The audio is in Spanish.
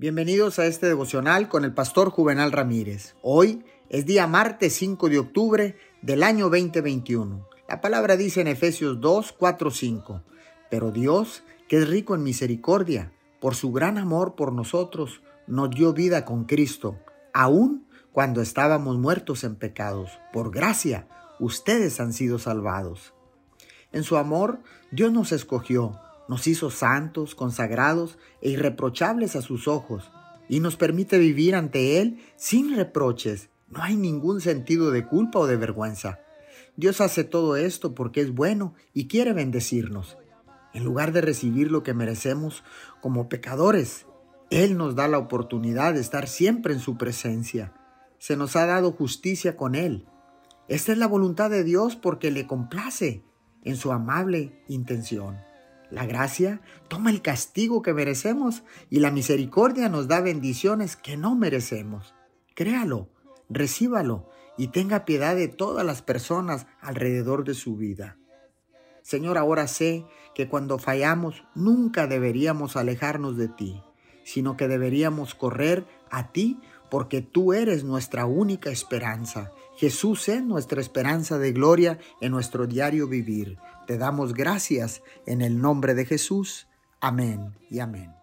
Bienvenidos a este devocional con el pastor Juvenal Ramírez. Hoy es día martes 5 de octubre del año 2021. La palabra dice en Efesios 2, 4, 5. Pero Dios, que es rico en misericordia, por su gran amor por nosotros, nos dio vida con Cristo, aun cuando estábamos muertos en pecados. Por gracia, ustedes han sido salvados. En su amor, Dios nos escogió nos hizo santos, consagrados e irreprochables a sus ojos, y nos permite vivir ante Él sin reproches. No hay ningún sentido de culpa o de vergüenza. Dios hace todo esto porque es bueno y quiere bendecirnos. En lugar de recibir lo que merecemos como pecadores, Él nos da la oportunidad de estar siempre en su presencia. Se nos ha dado justicia con Él. Esta es la voluntad de Dios porque le complace en su amable intención. La gracia toma el castigo que merecemos y la misericordia nos da bendiciones que no merecemos. Créalo, recíbalo y tenga piedad de todas las personas alrededor de su vida. Señor, ahora sé que cuando fallamos nunca deberíamos alejarnos de ti, sino que deberíamos correr a ti porque tú eres nuestra única esperanza. Jesús es nuestra esperanza de gloria en nuestro diario vivir. Te damos gracias en el nombre de Jesús. Amén y amén.